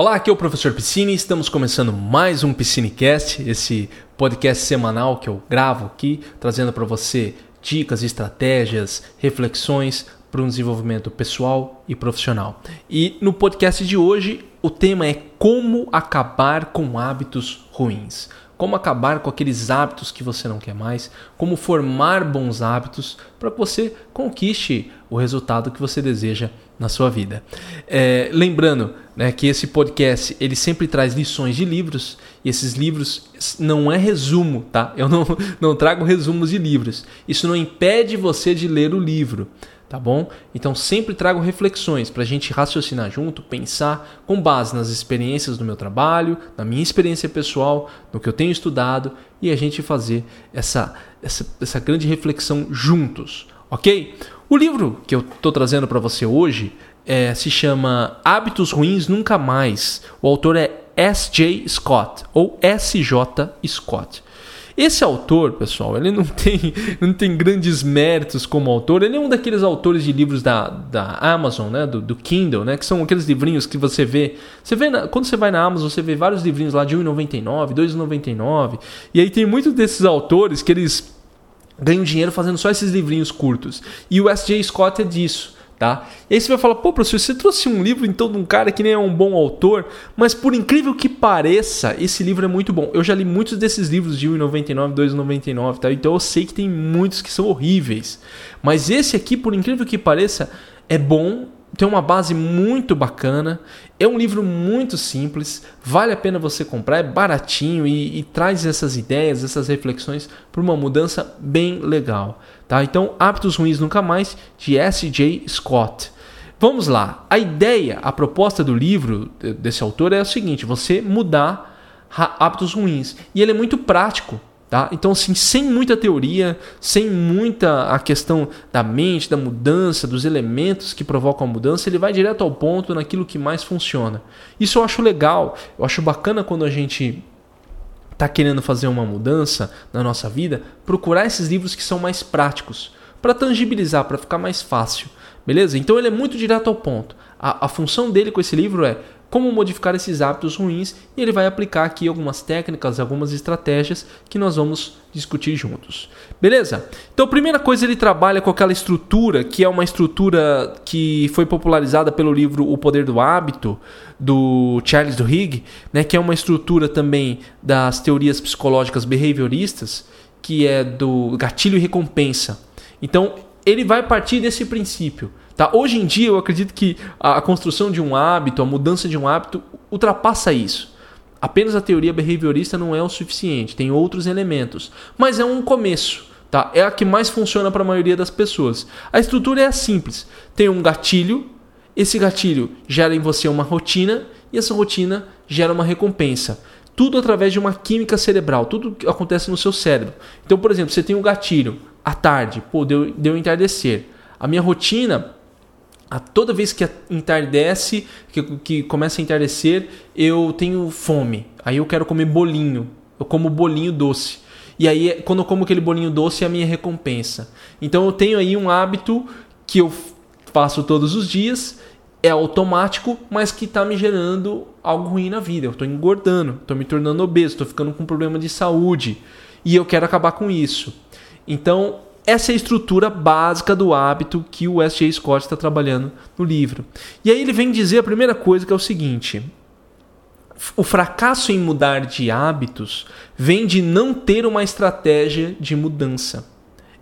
Olá, aqui é o professor Piscine. Estamos começando mais um Piscinecast, esse podcast semanal que eu gravo aqui, trazendo para você dicas, estratégias, reflexões para um desenvolvimento pessoal e profissional. E no podcast de hoje, o tema é como acabar com hábitos ruins. Como acabar com aqueles hábitos que você não quer mais, como formar bons hábitos para que você conquiste o resultado que você deseja na sua vida. É, lembrando né, que esse podcast ele sempre traz lições de livros e esses livros não é resumo, tá? Eu não, não trago resumos de livros. Isso não impede você de ler o livro tá bom? Então sempre trago reflexões para a gente raciocinar junto, pensar com base nas experiências do meu trabalho, na minha experiência pessoal, no que eu tenho estudado e a gente fazer essa, essa, essa grande reflexão juntos, ok? O livro que eu estou trazendo para você hoje é, se chama Hábitos Ruins Nunca Mais. O autor é S.J. Scott ou S.J. Scott. Esse autor, pessoal, ele não tem, não tem grandes méritos como autor. Ele é um daqueles autores de livros da, da Amazon, né? Do, do Kindle, né? Que são aqueles livrinhos que você vê. Você vê na, quando você vai na Amazon, você vê vários livrinhos lá de R$1,99, R$2,99. E aí tem muitos desses autores que eles ganham dinheiro fazendo só esses livrinhos curtos. E o S.J. Scott é disso. Tá? E aí você vai falar, pô, professor, você trouxe um livro então de um cara que nem é um bom autor, mas por incrível que pareça, esse livro é muito bom. Eu já li muitos desses livros de 1,99, 2,99, tá? Então eu sei que tem muitos que são horríveis. Mas esse aqui, por incrível que pareça, é bom tem uma base muito bacana, é um livro muito simples, vale a pena você comprar, é baratinho e, e traz essas ideias, essas reflexões para uma mudança bem legal. Tá? Então, Hábitos Ruins Nunca Mais, de S.J. Scott. Vamos lá, a ideia, a proposta do livro desse autor é o seguinte: você mudar hábitos ruins. E ele é muito prático. Tá? Então, assim, sem muita teoria, sem muita a questão da mente, da mudança, dos elementos que provocam a mudança, ele vai direto ao ponto naquilo que mais funciona. Isso eu acho legal, eu acho bacana quando a gente está querendo fazer uma mudança na nossa vida, procurar esses livros que são mais práticos, para tangibilizar, para ficar mais fácil. Beleza? Então ele é muito direto ao ponto. A, a função dele com esse livro é como modificar esses hábitos ruins e ele vai aplicar aqui algumas técnicas, algumas estratégias que nós vamos discutir juntos. Beleza? Então, a primeira coisa ele trabalha com aquela estrutura que é uma estrutura que foi popularizada pelo livro O Poder do Hábito do Charles Duhigg, né, que é uma estrutura também das teorias psicológicas behavioristas, que é do gatilho e recompensa. Então, ele vai partir desse princípio Tá? Hoje em dia, eu acredito que a construção de um hábito, a mudança de um hábito, ultrapassa isso. Apenas a teoria behaviorista não é o suficiente, tem outros elementos, mas é um começo. Tá? É a que mais funciona para a maioria das pessoas. A estrutura é simples: tem um gatilho, esse gatilho gera em você uma rotina e essa rotina gera uma recompensa. Tudo através de uma química cerebral, tudo acontece no seu cérebro. Então, por exemplo, você tem um gatilho à tarde, pô, deu, deu entardecer. A minha rotina a toda vez que entardece, que, que começa a entardecer, eu tenho fome. Aí eu quero comer bolinho. Eu como bolinho doce. E aí, quando eu como aquele bolinho doce, é a minha recompensa. Então eu tenho aí um hábito que eu faço todos os dias, é automático, mas que está me gerando algo ruim na vida. Eu estou engordando, estou me tornando obeso, estou ficando com problema de saúde. E eu quero acabar com isso. Então, essa é a estrutura básica do hábito que o S.J. Scott está trabalhando no livro. E aí ele vem dizer a primeira coisa que é o seguinte: o fracasso em mudar de hábitos vem de não ter uma estratégia de mudança.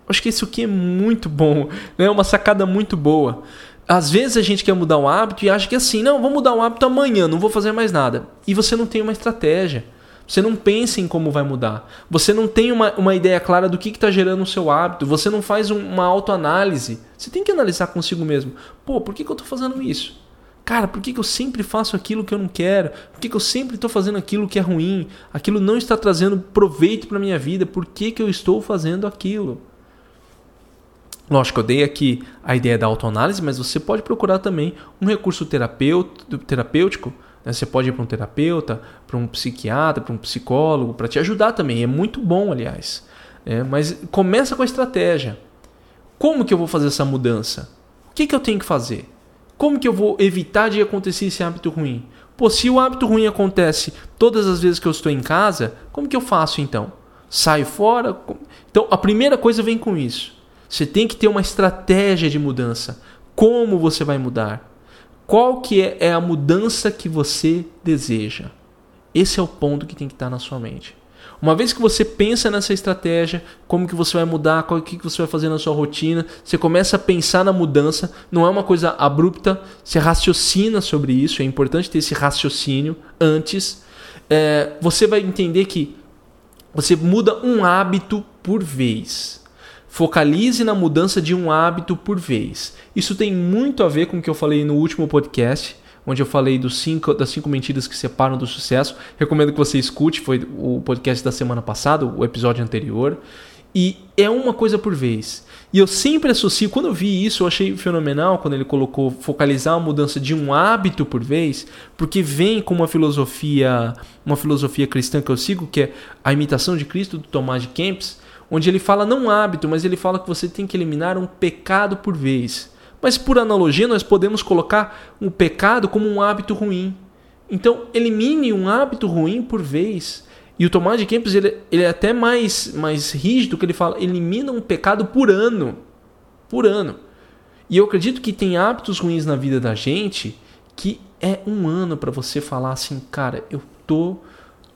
Acho que isso aqui é muito bom, né? é uma sacada muito boa. Às vezes a gente quer mudar um hábito e acha que é assim, não, vou mudar um hábito amanhã, não vou fazer mais nada. E você não tem uma estratégia. Você não pensa em como vai mudar. Você não tem uma, uma ideia clara do que está gerando o seu hábito. Você não faz um, uma autoanálise. Você tem que analisar consigo mesmo. Pô, por que, que eu estou fazendo isso? Cara, por que, que eu sempre faço aquilo que eu não quero? Por que, que eu sempre estou fazendo aquilo que é ruim? Aquilo não está trazendo proveito para minha vida. Por que, que eu estou fazendo aquilo? Lógico, eu dei aqui a ideia da autoanálise, mas você pode procurar também um recurso terapêutico? Você pode ir para um terapeuta, para um psiquiatra, para um psicólogo, para te ajudar também. É muito bom, aliás. É, mas começa com a estratégia. Como que eu vou fazer essa mudança? O que, que eu tenho que fazer? Como que eu vou evitar de acontecer esse hábito ruim? Pô, se o hábito ruim acontece todas as vezes que eu estou em casa, como que eu faço então? Saio fora? Então, a primeira coisa vem com isso. Você tem que ter uma estratégia de mudança. Como você vai mudar? Qual que é, é a mudança que você deseja? Esse é o ponto que tem que estar na sua mente. Uma vez que você pensa nessa estratégia, como que você vai mudar, que, que você vai fazer na sua rotina, você começa a pensar na mudança, não é uma coisa abrupta, você raciocina sobre isso, é importante ter esse raciocínio antes. É, você vai entender que você muda um hábito por vez. Focalize na mudança de um hábito por vez. Isso tem muito a ver com o que eu falei no último podcast, onde eu falei dos cinco, das cinco mentiras que separam do sucesso. Recomendo que você escute, foi o podcast da semana passada, o episódio anterior. E é uma coisa por vez. E eu sempre associo, quando eu vi isso, eu achei fenomenal quando ele colocou focalizar a mudança de um hábito por vez, porque vem com uma filosofia, uma filosofia cristã que eu sigo, que é a imitação de Cristo do Tomás de Kempis, onde ele fala não hábito, mas ele fala que você tem que eliminar um pecado por vez. Mas por analogia, nós podemos colocar um pecado como um hábito ruim. Então, elimine um hábito ruim por vez. E o Tomás de Kempis ele, ele é até mais, mais rígido, que ele fala, elimina um pecado por ano. Por ano. E eu acredito que tem hábitos ruins na vida da gente que é um ano para você falar assim, cara, eu tô,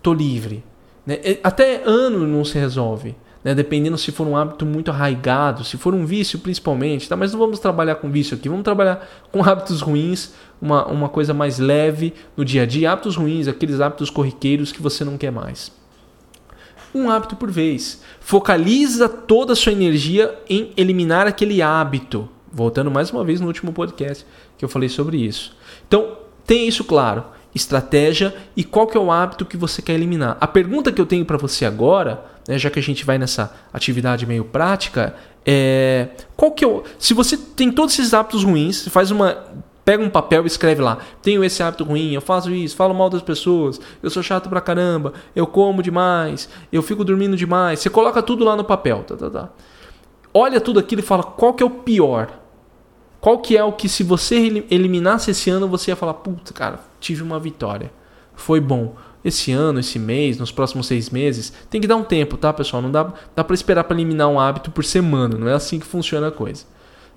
tô livre. Né? Até ano não se resolve né? dependendo se for um hábito muito arraigado, se for um vício principalmente, tá? mas não vamos trabalhar com vício aqui, vamos trabalhar com hábitos ruins, uma, uma coisa mais leve no dia a dia, hábitos ruins, aqueles hábitos corriqueiros que você não quer mais. Um hábito por vez. Focaliza toda a sua energia em eliminar aquele hábito. Voltando mais uma vez no último podcast que eu falei sobre isso. Então, tenha isso claro estratégia e qual que é o hábito que você quer eliminar. A pergunta que eu tenho para você agora, né, já que a gente vai nessa atividade meio prática, é qual que é o, se você tem todos esses hábitos ruins, faz uma pega um papel e escreve lá: tenho esse hábito ruim, eu faço isso, falo mal das pessoas, eu sou chato pra caramba, eu como demais, eu fico dormindo demais. Você coloca tudo lá no papel, tá, tá, tá. Olha tudo aquilo e fala qual que é o pior. Qual que é o que se você eliminasse esse ano você ia falar, puta, cara, tive uma vitória. Foi bom. Esse ano, esse mês, nos próximos seis meses, tem que dar um tempo, tá, pessoal? Não dá, dá para esperar para eliminar um hábito por semana. Não é assim que funciona a coisa.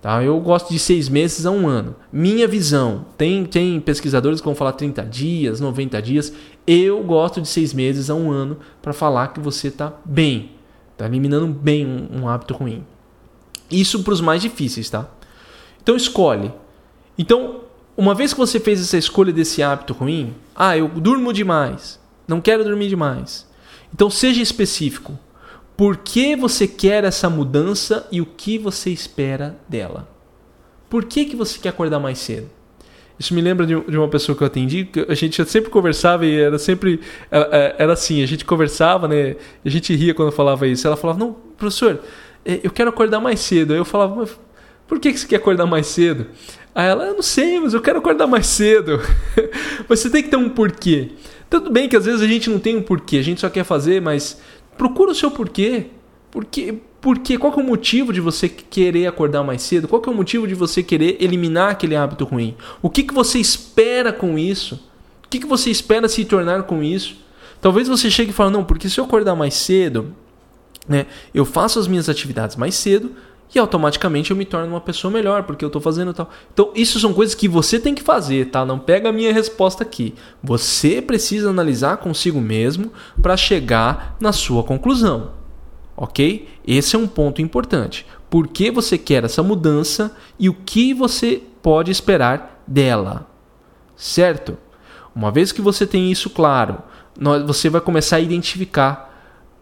Tá? Eu gosto de seis meses a um ano. Minha visão. Tem, tem pesquisadores que vão falar 30 dias, 90 dias. Eu gosto de seis meses a um ano para falar que você está bem. Está eliminando bem um, um hábito ruim. Isso para os mais difíceis, tá? Então escolhe. Então, uma vez que você fez essa escolha desse hábito ruim, ah, eu durmo demais, não quero dormir demais. Então seja específico. Por que você quer essa mudança e o que você espera dela? Por que, que você quer acordar mais cedo? Isso me lembra de uma pessoa que eu atendi, que a gente sempre conversava e era sempre. Era, era assim, a gente conversava, né? A gente ria quando falava isso. Ela falava, não, professor, é, eu quero acordar mais cedo. Aí eu falava, por que, você quer acordar mais cedo? Aí ela, eu não sei, mas eu quero acordar mais cedo. você tem que ter um porquê. Tudo bem que às vezes a gente não tem um porquê, a gente só quer fazer, mas procura o seu porquê. Porque, porque qual é o motivo de você querer acordar mais cedo? Qual é o motivo de você querer eliminar aquele hábito ruim? O que, que você espera com isso? O que, que você espera se tornar com isso? Talvez você chegue e fale, não, porque se eu acordar mais cedo, né, eu faço as minhas atividades mais cedo, e automaticamente eu me torno uma pessoa melhor, porque eu estou fazendo tal. Então, isso são coisas que você tem que fazer, tá? Não pega a minha resposta aqui. Você precisa analisar consigo mesmo para chegar na sua conclusão. Ok? Esse é um ponto importante. Por que você quer essa mudança e o que você pode esperar dela? Certo? Uma vez que você tem isso claro, você vai começar a identificar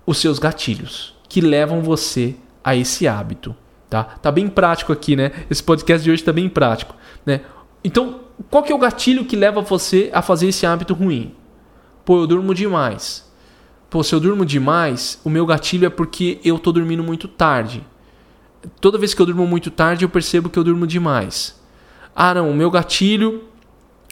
os seus gatilhos que levam você a esse hábito. Tá? tá bem prático aqui, né? Esse podcast de hoje tá bem prático, né? Então, qual que é o gatilho que leva você a fazer esse hábito ruim? Pô, eu durmo demais. Pô, se eu durmo demais, o meu gatilho é porque eu tô dormindo muito tarde. Toda vez que eu durmo muito tarde, eu percebo que eu durmo demais. Ah, não, o meu gatilho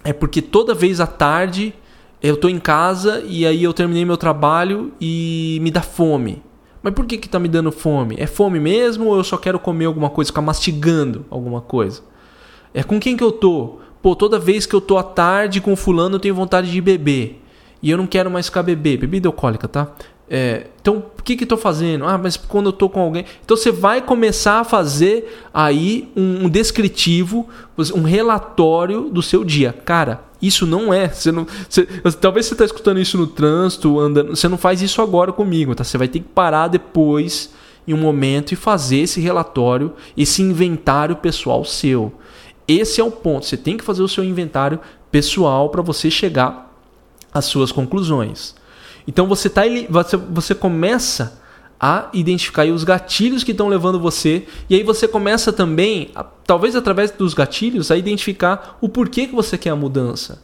é porque toda vez à tarde eu tô em casa e aí eu terminei meu trabalho e me dá fome. Mas por que que tá me dando fome? É fome mesmo ou eu só quero comer alguma coisa, ficar mastigando alguma coisa? É com quem que eu tô? Pô, toda vez que eu tô à tarde com fulano, eu tenho vontade de beber. E eu não quero mais ficar beber. Bebida alcoólica, tá? É, então, o que que eu tô fazendo? Ah, mas quando eu tô com alguém... Então, você vai começar a fazer aí um, um descritivo, um relatório do seu dia. Cara, isso não é. Você não, você, talvez você está escutando isso no trânsito, andando. Você não faz isso agora comigo, tá? Você vai ter que parar depois, em um momento, e fazer esse relatório, esse inventário pessoal seu. Esse é o ponto. Você tem que fazer o seu inventário pessoal para você chegar às suas conclusões. Então você, tá, você, você começa a identificar os gatilhos que estão levando você e aí você começa também, talvez através dos gatilhos, a identificar o porquê que você quer a mudança.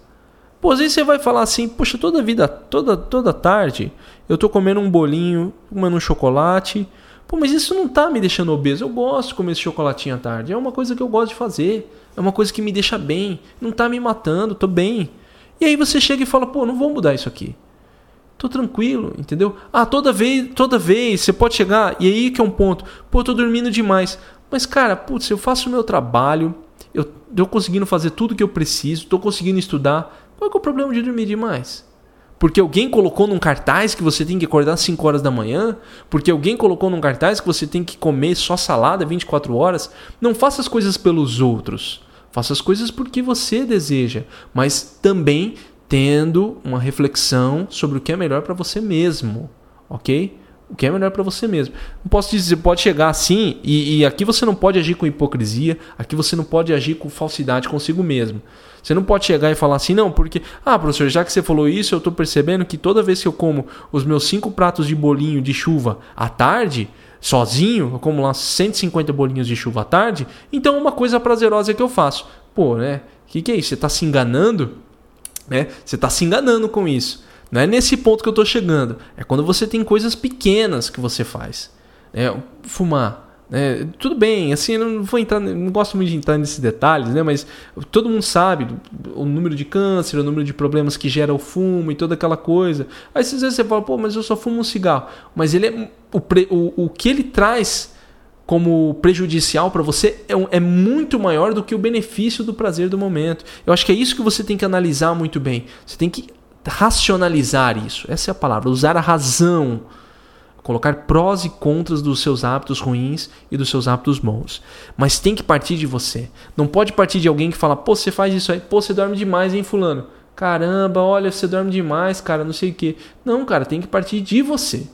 Pô, às vezes você vai falar assim, poxa, toda vida, toda toda tarde, eu tô comendo um bolinho, comendo um chocolate. Pô, mas isso não tá me deixando obeso. Eu gosto de comer esse chocolatinho à tarde. É uma coisa que eu gosto de fazer. É uma coisa que me deixa bem. Não tá me matando, tô bem. E aí você chega e fala, pô, não vou mudar isso aqui. Tô tranquilo, entendeu? Ah, toda vez, toda vez você pode chegar, e aí que é um ponto. Pô, tô dormindo demais. Mas, cara, putz, eu faço o meu trabalho, eu tô conseguindo fazer tudo que eu preciso, tô conseguindo estudar. Qual é, é o problema de dormir demais? Porque alguém colocou num cartaz que você tem que acordar às 5 horas da manhã? Porque alguém colocou num cartaz que você tem que comer só salada 24 horas? Não faça as coisas pelos outros. Faça as coisas porque você deseja, mas também tendo uma reflexão sobre o que é melhor para você mesmo, ok? O que é melhor para você mesmo. Não posso dizer, pode chegar assim, e, e, aqui você não pode agir com hipocrisia, aqui você não pode agir com falsidade consigo mesmo. Você não pode chegar e falar assim, não, porque, ah, professor, já que você falou isso, eu estou percebendo que toda vez que eu como os meus cinco pratos de bolinho de chuva à tarde, sozinho, eu como lá 150 bolinhos de chuva à tarde, então uma coisa prazerosa que eu faço. Pô, né? O que, que é isso? Você está se enganando? Né? Você está se enganando com isso. Não é nesse ponto que eu estou chegando. É quando você tem coisas pequenas que você faz. É, fumar. É, tudo bem, assim, eu não vou entrar, não gosto muito de entrar nesses detalhes, né? Mas todo mundo sabe o número de câncer, o número de problemas que gera o fumo e toda aquela coisa. Aí às vezes você fala, pô, mas eu só fumo um cigarro. Mas ele é o, o, o que ele traz como prejudicial para você é, é, muito maior do que o benefício do prazer do momento. Eu acho que é isso que você tem que analisar muito bem. Você tem que racionalizar isso. Essa é a palavra, usar a razão. Colocar prós e contras dos seus hábitos ruins e dos seus hábitos bons. Mas tem que partir de você. Não pode partir de alguém que fala, pô, você faz isso aí, pô, você dorme demais, hein, fulano? Caramba, olha, você dorme demais, cara, não sei o quê. Não, cara, tem que partir de você.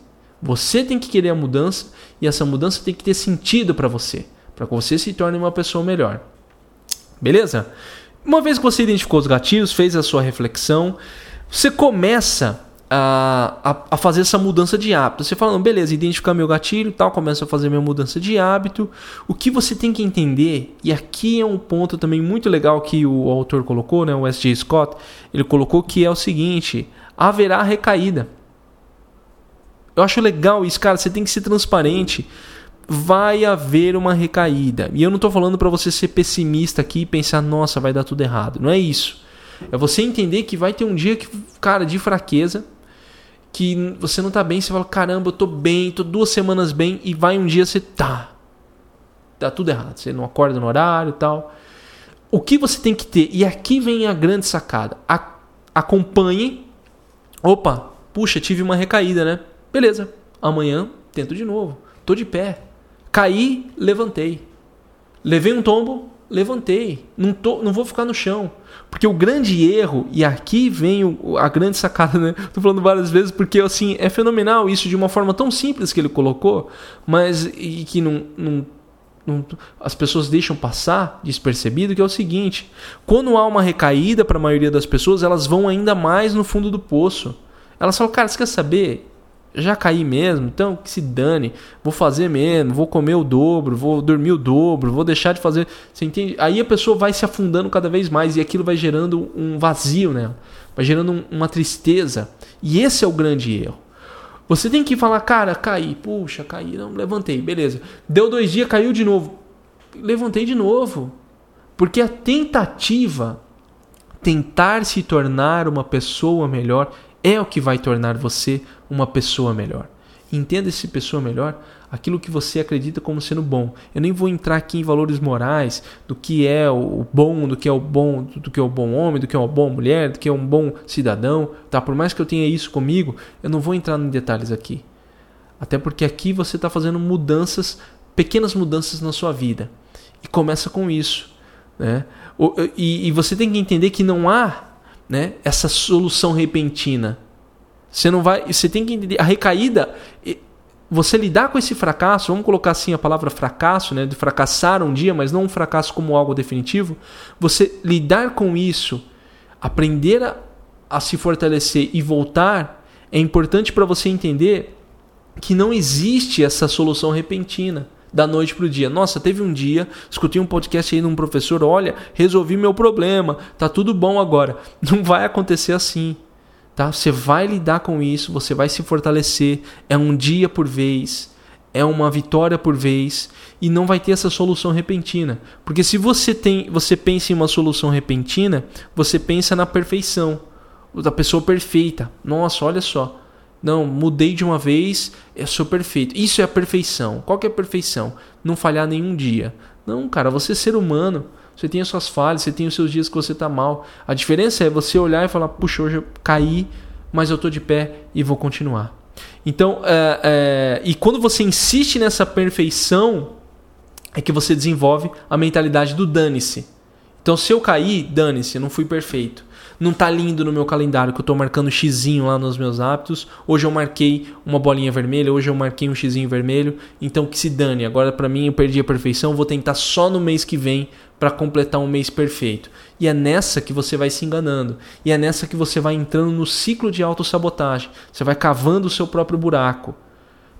Você tem que querer a mudança e essa mudança tem que ter sentido para você, para que você se torne uma pessoa melhor. Beleza? Uma vez que você identificou os gatilhos, fez a sua reflexão, você começa a, a, a, fazer essa mudança de hábito. Você fala, beleza, identificar meu gatilho tal, começa a fazer minha mudança de hábito. O que você tem que entender, e aqui é um ponto também muito legal que o autor colocou, né, o S.J. Scott, ele colocou que é o seguinte: haverá recaída. Eu acho legal isso, cara. Você tem que ser transparente. Vai haver uma recaída. E eu não estou falando para você ser pessimista aqui e pensar, nossa, vai dar tudo errado. Não é isso. É você entender que vai ter um dia que, cara, de fraqueza, que você não tá bem, você fala, caramba, eu tô bem, tô duas semanas bem, e vai um dia você tá. Tá tudo errado. Você não acorda no horário e tal. O que você tem que ter, e aqui vem a grande sacada. A, acompanhe. Opa, puxa, tive uma recaída, né? Beleza, amanhã tento de novo. Tô de pé. Caí, levantei. Levei um tombo, levantei. Não, tô, não vou ficar no chão. Porque o grande erro, e aqui vem o, a grande sacada, né? Tô falando várias vezes porque assim, é fenomenal isso de uma forma tão simples que ele colocou, mas e que não, não, as pessoas deixam passar despercebido, que é o seguinte: quando há uma recaída para a maioria das pessoas, elas vão ainda mais no fundo do poço. Elas falam, cara, você quer saber? Já caí mesmo, então que se dane, vou fazer mesmo, vou comer o dobro, vou dormir o dobro, vou deixar de fazer. Você entende? Aí a pessoa vai se afundando cada vez mais e aquilo vai gerando um vazio nela, vai gerando uma tristeza. E esse é o grande erro. Você tem que falar, cara, caí, puxa, caí, não, levantei, beleza. Deu dois dias, caiu de novo. Levantei de novo. Porque a tentativa, tentar se tornar uma pessoa melhor, é o que vai tornar você uma pessoa melhor. Entenda esse pessoa melhor aquilo que você acredita como sendo bom. Eu nem vou entrar aqui em valores morais do que é o bom, do que é o bom, do que é o bom homem, do que é uma boa mulher, do que é um bom cidadão, tá? Por mais que eu tenha isso comigo, eu não vou entrar em detalhes aqui. Até porque aqui você está fazendo mudanças, pequenas mudanças na sua vida. E começa com isso. Né? E, e você tem que entender que não há né, essa solução repentina. Você não vai. Você tem que entender. A recaída. Você lidar com esse fracasso, vamos colocar assim a palavra fracasso, né, de fracassar um dia, mas não um fracasso como algo definitivo. Você lidar com isso, aprender a, a se fortalecer e voltar, é importante para você entender que não existe essa solução repentina da noite para o dia. Nossa, teve um dia, escutei um podcast aí de um professor, olha, resolvi meu problema, tá tudo bom agora. Não vai acontecer assim. Tá? Você vai lidar com isso, você vai se fortalecer, é um dia por vez, é uma vitória por vez e não vai ter essa solução repentina. Porque se você tem, você pensa em uma solução repentina, você pensa na perfeição, da pessoa perfeita. Nossa, olha só, não, mudei de uma vez, eu sou perfeito. Isso é a perfeição. Qual que é a perfeição? Não falhar nenhum dia. Não, cara, você é ser humano. Você tem as suas falhas, você tem os seus dias que você está mal. A diferença é você olhar e falar: puxa, hoje eu caí, mas eu estou de pé e vou continuar. Então, é, é, e quando você insiste nessa perfeição, é que você desenvolve a mentalidade do dane-se. Então, se eu cair, dane-se, eu não fui perfeito não tá lindo no meu calendário que eu tô marcando xizinho lá nos meus hábitos. Hoje eu marquei uma bolinha vermelha, hoje eu marquei um xizinho vermelho, então que se dane. Agora para mim eu perdi a perfeição, vou tentar só no mês que vem para completar um mês perfeito. E é nessa que você vai se enganando. E é nessa que você vai entrando no ciclo de autossabotagem. Você vai cavando o seu próprio buraco.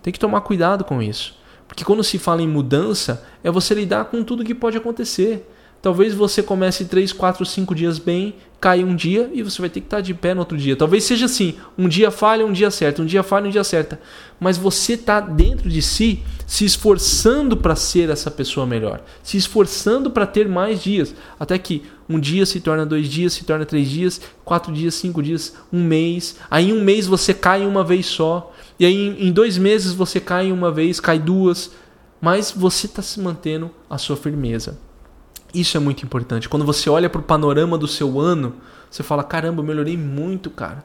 Tem que tomar cuidado com isso. Porque quando se fala em mudança, é você lidar com tudo que pode acontecer. Talvez você comece 3, 4, 5 dias bem, cai um dia e você vai ter que estar de pé no outro dia. Talvez seja assim, um dia falha, um dia acerta, um dia falha, um dia acerta. Mas você está dentro de si se esforçando para ser essa pessoa melhor, se esforçando para ter mais dias, até que um dia se torna dois dias, se torna três dias, quatro dias, cinco dias, um mês. Aí em um mês você cai uma vez só, e aí em dois meses você cai uma vez, cai duas, mas você está se mantendo a sua firmeza. Isso é muito importante. Quando você olha para o panorama do seu ano, você fala: caramba, eu melhorei muito, cara.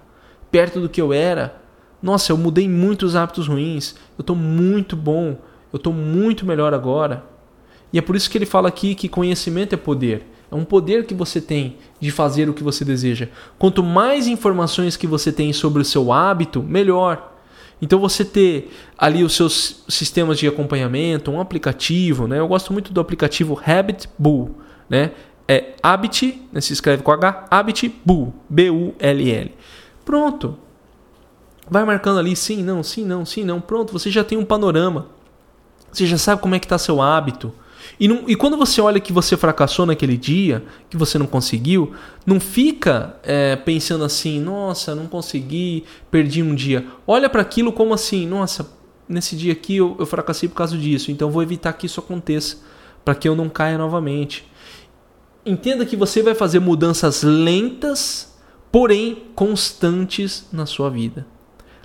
Perto do que eu era. Nossa, eu mudei muitos hábitos ruins. Eu estou muito bom. Eu estou muito melhor agora. E é por isso que ele fala aqui que conhecimento é poder. É um poder que você tem de fazer o que você deseja. Quanto mais informações que você tem sobre o seu hábito, melhor. Então você ter ali os seus sistemas de acompanhamento, um aplicativo, né? Eu gosto muito do aplicativo Habit Bull, né? É Habit, né? se escreve com H, Habit Bull, B-U-L-L. Pronto. Vai marcando ali sim, não, sim, não, sim, não. Pronto, você já tem um panorama. Você já sabe como é que está seu hábito. E, não, e quando você olha que você fracassou naquele dia, que você não conseguiu, não fica é, pensando assim, nossa, não consegui, perdi um dia. Olha para aquilo como assim, nossa, nesse dia aqui eu, eu fracassei por causa disso, então vou evitar que isso aconteça, para que eu não caia novamente. Entenda que você vai fazer mudanças lentas, porém constantes na sua vida.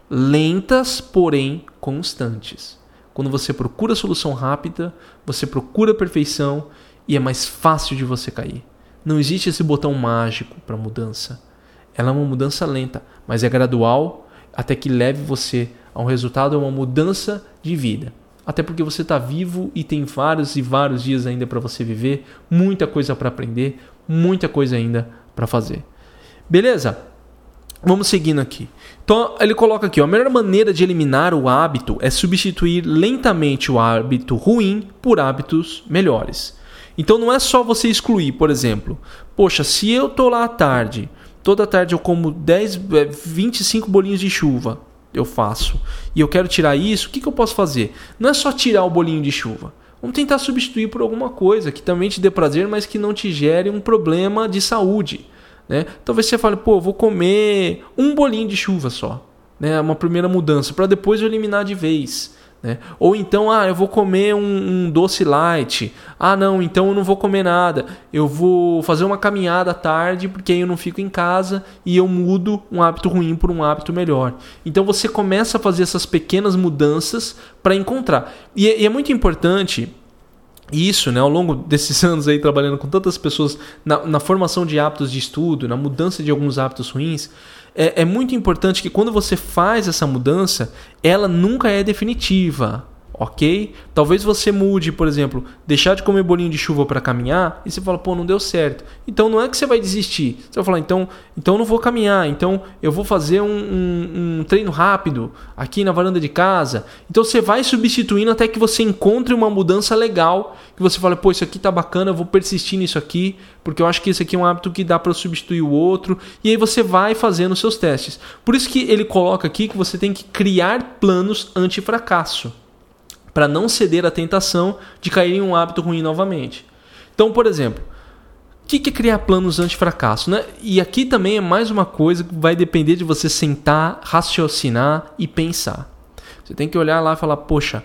Lentas, porém constantes. Quando você procura solução rápida, você procura perfeição e é mais fácil de você cair. Não existe esse botão mágico para mudança. Ela é uma mudança lenta, mas é gradual até que leve você a um resultado, a uma mudança de vida. Até porque você está vivo e tem vários e vários dias ainda para você viver, muita coisa para aprender, muita coisa ainda para fazer. Beleza? Vamos seguindo aqui. Então ele coloca aqui: ó, a melhor maneira de eliminar o hábito é substituir lentamente o hábito ruim por hábitos melhores. Então não é só você excluir, por exemplo, poxa, se eu tô lá à tarde, toda tarde eu como 10, 25 é, bolinhos de chuva, eu faço, e eu quero tirar isso, o que, que eu posso fazer? Não é só tirar o bolinho de chuva. Vamos tentar substituir por alguma coisa que também te dê prazer, mas que não te gere um problema de saúde. Né? Talvez você fale, pô, vou comer um bolinho de chuva só. Né? Uma primeira mudança, para depois eu eliminar de vez. Né? Ou então, ah, eu vou comer um, um, doce light. Ah, não, então eu não vou comer nada. Eu vou fazer uma caminhada à tarde, porque aí eu não fico em casa e eu mudo um hábito ruim por um hábito melhor. Então você começa a fazer essas pequenas mudanças para encontrar. E é, e é muito importante isso, né, ao longo desses anos aí trabalhando com tantas pessoas na, na formação de hábitos de estudo, na mudança de alguns hábitos ruins, é, é muito importante que quando você faz essa mudança, ela nunca é definitiva ok? Talvez você mude, por exemplo, deixar de comer bolinho de chuva para caminhar e você fala, pô, não deu certo. Então não é que você vai desistir. Você vai falar, então, então eu não vou caminhar, então eu vou fazer um, um, um treino rápido aqui na varanda de casa. Então você vai substituindo até que você encontre uma mudança legal, que você fala, pô, isso aqui tá bacana, eu vou persistir nisso aqui, porque eu acho que esse aqui é um hábito que dá para substituir o outro. E aí você vai fazendo seus testes. Por isso que ele coloca aqui que você tem que criar planos anti-fracasso para não ceder à tentação de cair em um hábito ruim novamente. Então, por exemplo, o que é criar planos anti-fracasso? Né? E aqui também é mais uma coisa que vai depender de você sentar, raciocinar e pensar. Você tem que olhar lá e falar: poxa,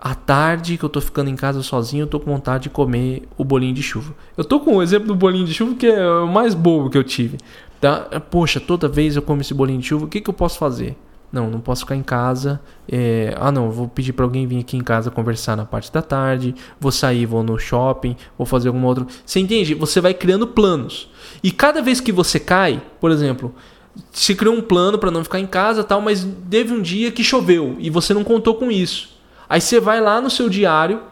à tarde que eu tô ficando em casa sozinho, eu tô com vontade de comer o bolinho de chuva. Eu tô com o exemplo do bolinho de chuva que é o mais bobo que eu tive. Tá? Poxa, toda vez eu como esse bolinho de chuva, o que, que eu posso fazer? Não, não posso ficar em casa. É, ah, não, vou pedir para alguém vir aqui em casa conversar na parte da tarde. Vou sair, vou no shopping, vou fazer alguma outra. Você entende? Você vai criando planos. E cada vez que você cai, por exemplo, se criou um plano para não ficar em casa, tal, mas teve um dia que choveu e você não contou com isso. Aí você vai lá no seu diário,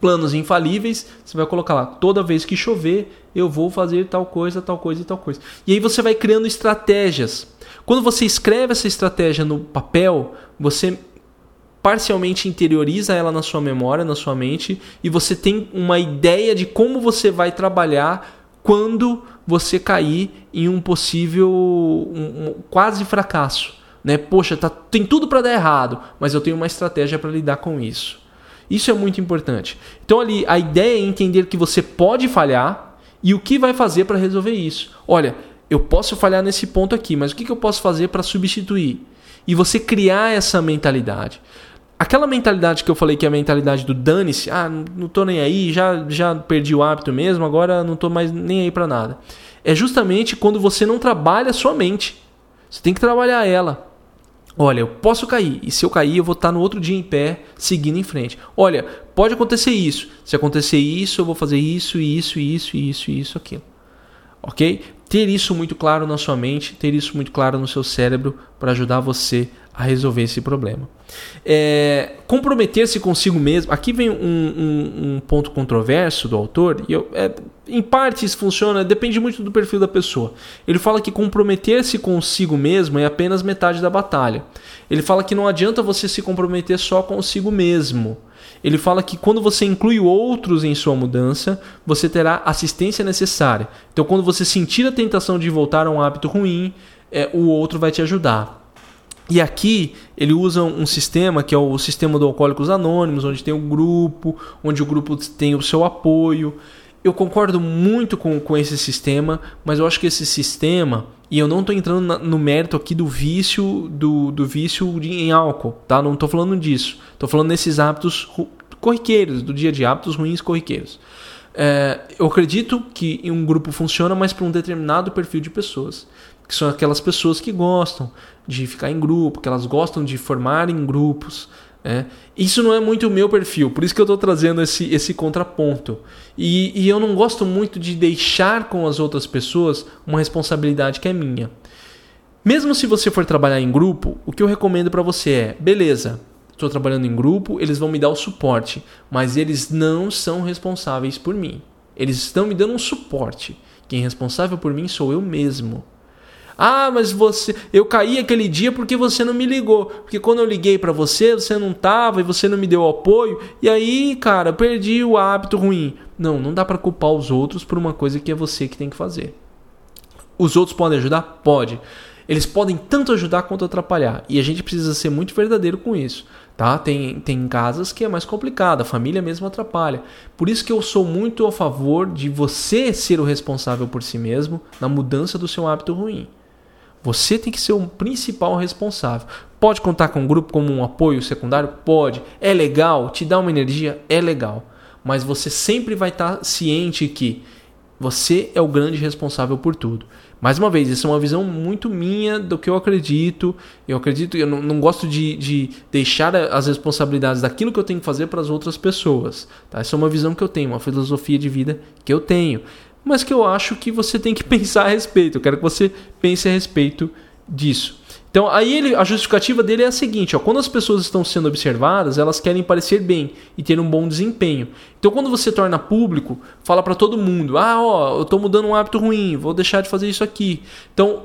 planos infalíveis, você vai colocar lá, toda vez que chover, eu vou fazer tal coisa, tal coisa e tal coisa. E aí você vai criando estratégias quando você escreve essa estratégia no papel, você parcialmente interioriza ela na sua memória, na sua mente, e você tem uma ideia de como você vai trabalhar quando você cair em um possível um, um, quase fracasso. Né? Poxa, tá, tem tudo para dar errado, mas eu tenho uma estratégia para lidar com isso. Isso é muito importante. Então ali a ideia é entender que você pode falhar e o que vai fazer para resolver isso. Olha, eu posso falhar nesse ponto aqui, mas o que, eu posso fazer para substituir? E você criar essa mentalidade. Aquela mentalidade que eu falei que é a mentalidade do dane-se, ah, não tô nem aí, já, já perdi o hábito mesmo, agora não tô mais nem aí para nada. É justamente quando você não trabalha a sua mente. Você tem que trabalhar ela. Olha, eu posso cair, e se eu cair, eu vou estar no outro dia em pé, seguindo em frente. Olha, pode acontecer isso. Se acontecer isso, eu vou fazer isso, isso, isso, isso, isso, aquilo. Ok? Ter isso muito claro na sua mente, ter isso muito claro no seu cérebro para ajudar você a resolver esse problema. É, Comprometer-se consigo mesmo. Aqui vem um, um, um, ponto controverso do autor, e eu, é, em parte isso funciona, depende muito do perfil da pessoa. Ele fala que comprometer-se consigo mesmo é apenas metade da batalha. Ele fala que não adianta você se comprometer só consigo mesmo ele fala que quando você inclui outros em sua mudança, você terá assistência necessária. Então, quando você sentir a tentação de voltar a um hábito ruim, é, o outro vai te ajudar. E aqui ele usa um sistema que é o sistema do Alcoólicos Anônimos, onde tem o um grupo, onde o grupo tem o seu apoio. Eu concordo muito com, com esse sistema, mas eu acho que esse sistema, e eu não estou entrando na, no mérito aqui do vício do, do vício de, em álcool, tá? Não estou falando disso. Estou falando nesses hábitos corriqueiros, do dia a dia, hábitos ruins corriqueiros. É, eu acredito que um grupo funciona, mas para um determinado perfil de pessoas. Que são aquelas pessoas que gostam de ficar em grupo, que elas gostam de formar em grupos, é, isso não é muito o meu perfil, por isso que eu estou trazendo esse, esse contraponto. E, e eu não gosto muito de deixar com as outras pessoas uma responsabilidade que é minha. Mesmo se você for trabalhar em grupo, o que eu recomendo para você é: beleza, estou trabalhando em grupo, eles vão me dar o suporte, mas eles não são responsáveis por mim. Eles estão me dando um suporte. Quem é responsável por mim sou eu mesmo. Ah, mas você, eu caí aquele dia porque você não me ligou. Porque quando eu liguei para você, você não tava e você não me deu apoio. E aí, cara, perdi o hábito ruim. Não, não dá para culpar os outros por uma coisa que é você que tem que fazer. Os outros podem ajudar? Pode. Eles podem tanto ajudar quanto atrapalhar. E a gente precisa ser muito verdadeiro com isso. Tá? Tem, tem casas que é mais complicado, a família mesmo atrapalha. Por isso que eu sou muito a favor de você ser o responsável por si mesmo na mudança do seu hábito ruim. Você tem que ser o principal responsável. Pode contar com um grupo como um apoio secundário? Pode. É legal? Te dá uma energia? É legal. Mas você sempre vai estar ciente que você é o grande responsável por tudo. Mais uma vez, isso é uma visão muito minha do que eu acredito. Eu acredito, eu não, não gosto de, de, deixar as responsabilidades daquilo que eu tenho que fazer para as outras pessoas. Tá? Essa é uma visão que eu tenho, uma filosofia de vida que eu tenho. Mas que eu acho que você tem que pensar a respeito. Eu quero que você pense a respeito disso. Então, aí ele, a justificativa dele é a seguinte: ó, quando as pessoas estão sendo observadas, elas querem parecer bem e ter um bom desempenho. Então, quando você torna público, fala para todo mundo: ah, ó, eu estou mudando um hábito ruim, vou deixar de fazer isso aqui. Então,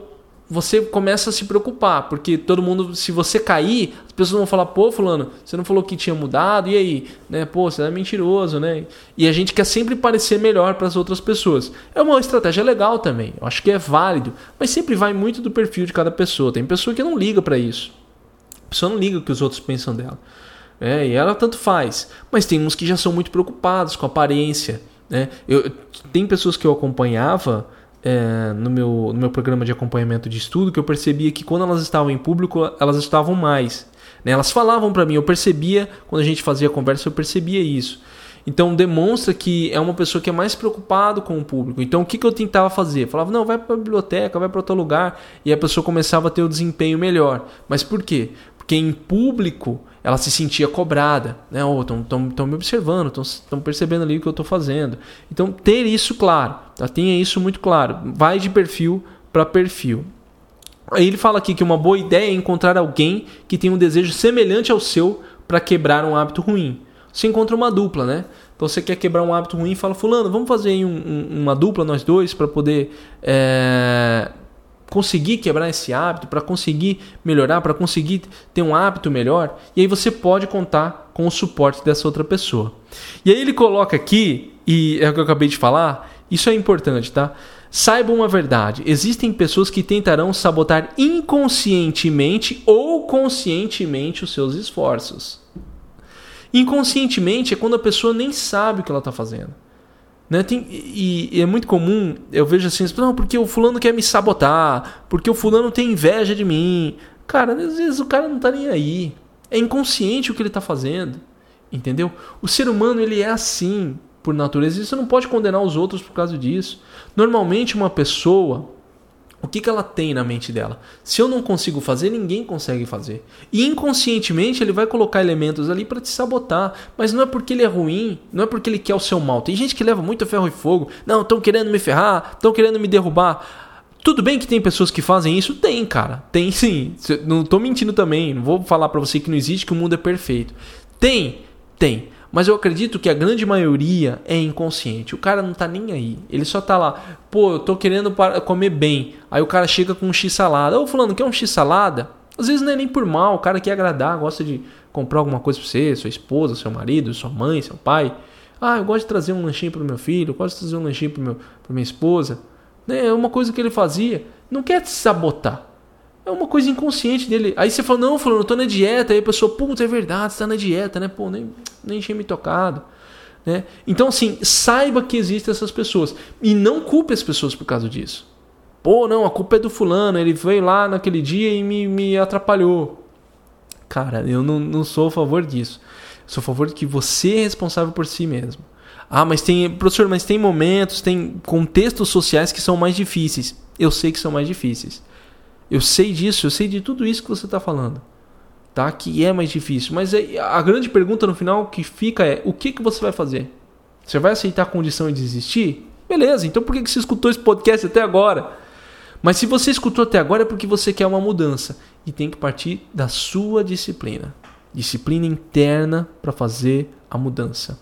você começa a se preocupar, porque todo mundo, se você cair, as pessoas vão falar, pô, fulano, você não falou que tinha mudado, e aí? Né? Pô, você é mentiroso, né? E a gente quer sempre parecer melhor para as outras pessoas. É uma estratégia legal também, eu acho que é válido, mas sempre vai muito do perfil de cada pessoa. Tem pessoa que não liga para isso. A pessoa não liga o que os outros pensam dela. É, e ela tanto faz. Mas tem uns que já são muito preocupados com aparência. Né? Eu, tem pessoas que eu acompanhava é, no, meu, no meu programa de acompanhamento de estudo que eu percebia que quando elas estavam em público, elas estavam mais. Né? Elas falavam para mim, eu percebia, quando a gente fazia conversa, eu percebia isso. Então demonstra que é uma pessoa que é mais preocupado com o público. Então o que, que eu tentava fazer? Falava, não, vai para a biblioteca, vai para outro lugar. E a pessoa começava a ter o desempenho melhor. Mas por quê? Porque em público ela se sentia cobrada, né? Ou estão me observando, estão percebendo ali o que eu estou fazendo. Então, ter isso claro, tá? tenha isso muito claro. Vai de perfil para perfil. Aí ele fala aqui que uma boa ideia é encontrar alguém que tem um desejo semelhante ao seu para quebrar um hábito ruim. Você encontra uma dupla, né? Então você quer quebrar um hábito ruim fala, fulano, vamos fazer um, um, uma dupla nós dois para poder é, conseguir quebrar esse hábito, para conseguir melhorar, para conseguir ter um hábito melhor, e aí você pode contar com o suporte dessa outra pessoa. E aí ele coloca aqui, e é o que eu acabei de falar, isso é importante, tá? Saiba uma verdade: existem pessoas que tentarão sabotar inconscientemente ou conscientemente os seus esforços. Inconscientemente é quando a pessoa nem sabe o que ela está fazendo. Né? Tem, e, e, é muito comum, eu vejo assim, não, porque o fulano quer me sabotar, porque o fulano tem inveja de mim. Cara, às vezes o cara não tá nem aí. É inconsciente o que ele tá fazendo. Entendeu? O ser humano ele é assim por natureza e você não pode condenar os outros por causa disso. Normalmente uma pessoa o que, que ela tem na mente dela? Se eu não consigo fazer, ninguém consegue fazer. E inconscientemente ele vai colocar elementos ali para te sabotar. Mas não é porque ele é ruim, não é porque ele quer o seu mal. Tem gente que leva muito ferro e fogo. Não, estão querendo me ferrar, estão querendo me derrubar. Tudo bem que tem pessoas que fazem isso? Tem, cara. Tem sim. Não estou mentindo também. Não vou falar para você que não existe, que o mundo é perfeito. Tem, tem. Mas eu acredito que a grande maioria é inconsciente. O cara não tá nem aí. Ele só tá lá, pô, eu tô querendo comer bem. Aí o cara chega com um x-salada. Ô, fulano, quer um x-salada? Às vezes não é nem por mal, o cara quer agradar, gosta de comprar alguma coisa pra você, sua esposa, seu marido, sua mãe, seu pai. Ah, eu gosto de trazer um lanchinho pro meu filho, eu gosto de trazer um lanchinho pro meu, pra minha esposa. É uma coisa que ele fazia. Não quer te sabotar. É uma coisa inconsciente dele. Aí você fala, não, falando, eu tô na dieta. Aí a pessoa, puta, é verdade, você tá na dieta, né? Pô, nem, nem tinha me tocado. Né? Então, assim, saiba que existem essas pessoas. E não culpe as pessoas por causa disso. Pô, não, a culpa é do fulano, ele veio lá naquele dia e me, me atrapalhou. Cara, eu não, não sou a favor disso. sou a favor de que você é responsável por si mesmo. Ah, mas tem, professor, mas tem momentos, tem contextos sociais que são mais difíceis. Eu sei que são mais difíceis. Eu sei disso, eu sei de tudo isso que você está falando. Tá? Que é mais difícil. Mas a grande pergunta no final que fica é: o que, que você vai fazer? Você vai aceitar a condição de desistir? Beleza, então por que, que você escutou esse podcast até agora? Mas se você escutou até agora é porque você quer uma mudança. E tem que partir da sua disciplina. Disciplina interna para fazer a mudança.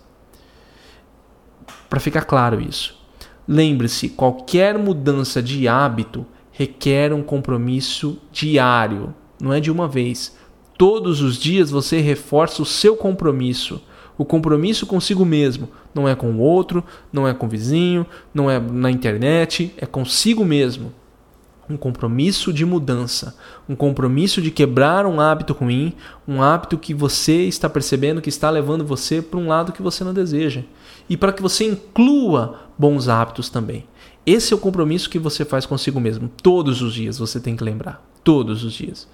Para ficar claro isso. Lembre-se, qualquer mudança de hábito requer um compromisso diário, não é de uma vez. Todos os dias você reforça o seu compromisso. O compromisso consigo mesmo. Não é com o outro, não é com o vizinho, não é na internet, é consigo mesmo. Um compromisso de mudança, um compromisso de quebrar um hábito ruim, um hábito que você está percebendo que está levando você para um lado que você não deseja. E para que você inclua bons hábitos também. Esse é o compromisso que você faz consigo mesmo. Todos os dias você tem que lembrar. Todos os dias.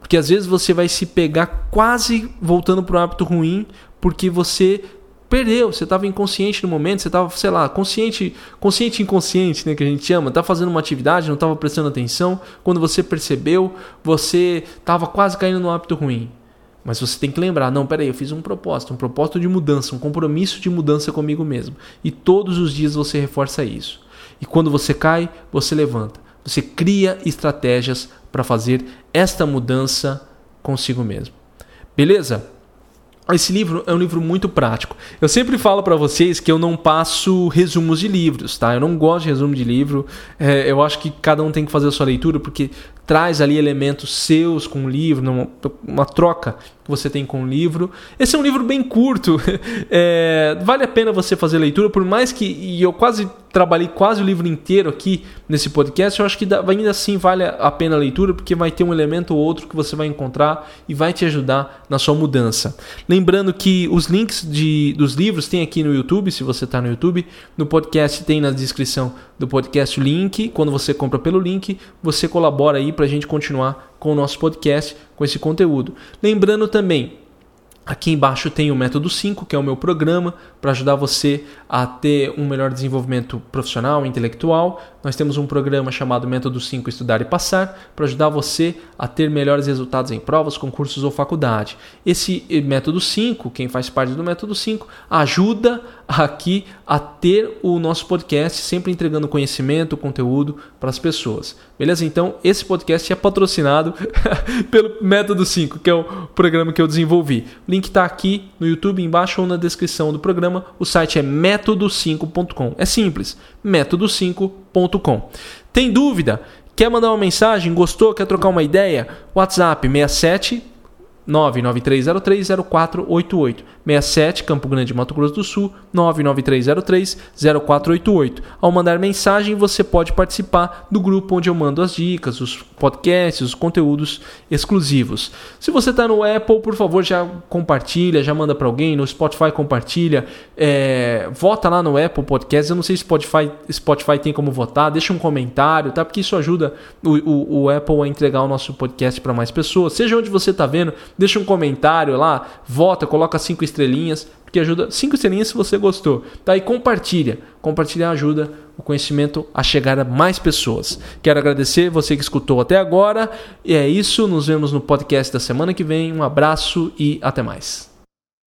Porque às vezes você vai se pegar quase voltando para um hábito ruim porque você perdeu, você estava inconsciente no momento, você estava, sei lá, consciente, consciente inconsciente, né, que a gente chama, tá fazendo uma atividade, não estava prestando atenção, quando você percebeu, você estava quase caindo no hábito ruim. Mas você tem que lembrar, não, peraí, eu fiz um propósito, um propósito de mudança, um compromisso de mudança comigo mesmo. E todos os dias você reforça isso. E quando você cai, você levanta. Você cria estratégias para fazer esta mudança consigo mesmo. Beleza? Esse livro é um livro muito prático. Eu sempre falo para vocês que eu não passo resumos de livros, tá? Eu não gosto de resumo de livro. É, eu acho que cada um tem que fazer a sua leitura porque traz ali elementos seus com o livro, uma, uma troca que você tem com o livro. Esse é um livro bem curto, é, vale a pena você fazer leitura, por mais que e eu quase trabalhei quase o livro inteiro aqui nesse podcast, eu acho que ainda assim vale a pena a leitura, porque vai ter um elemento ou outro que você vai encontrar e vai te ajudar na sua mudança. Lembrando que os links de, dos livros tem aqui no YouTube, se você está no YouTube, no podcast tem na descrição do podcast o link. Quando você compra pelo link, você colabora aí para a gente continuar com o nosso podcast, com esse conteúdo. Lembrando também, Aqui embaixo tem o Método 5, que é o meu programa para ajudar você a ter um melhor desenvolvimento profissional, intelectual. Nós temos um programa chamado Método 5 Estudar e Passar para ajudar você a ter melhores resultados em provas, concursos ou faculdade. Esse Método 5, quem faz parte do Método 5, ajuda aqui a ter o nosso podcast sempre entregando conhecimento, conteúdo para as pessoas. Beleza? Então, esse podcast é patrocinado pelo Método 5, que é o programa que eu desenvolvi. O link está aqui no YouTube, embaixo ou na descrição do programa. O site é método5.com. É simples, método5.com. Tem dúvida? Quer mandar uma mensagem? Gostou? Quer trocar uma ideia? WhatsApp 67 993030488. 67 Campo Grande, Mato Grosso do Sul, 993030488. Ao mandar mensagem, você pode participar do grupo onde eu mando as dicas, os podcasts, os conteúdos exclusivos. Se você está no Apple, por favor, já compartilha, já manda para alguém. No Spotify, compartilha. É, vota lá no Apple Podcast. Eu não sei se Spotify, Spotify tem como votar. Deixa um comentário, tá? Porque isso ajuda o, o, o Apple a entregar o nosso podcast para mais pessoas. Seja onde você está vendo, deixa um comentário lá, vota, coloca cinco estrelinhas, porque ajuda. Cinco estrelinhas se você gostou. Tá? E compartilha. Compartilhar ajuda o conhecimento a chegar a mais pessoas. Quero agradecer você que escutou até agora. E é isso. Nos vemos no podcast da semana que vem. Um abraço e até mais.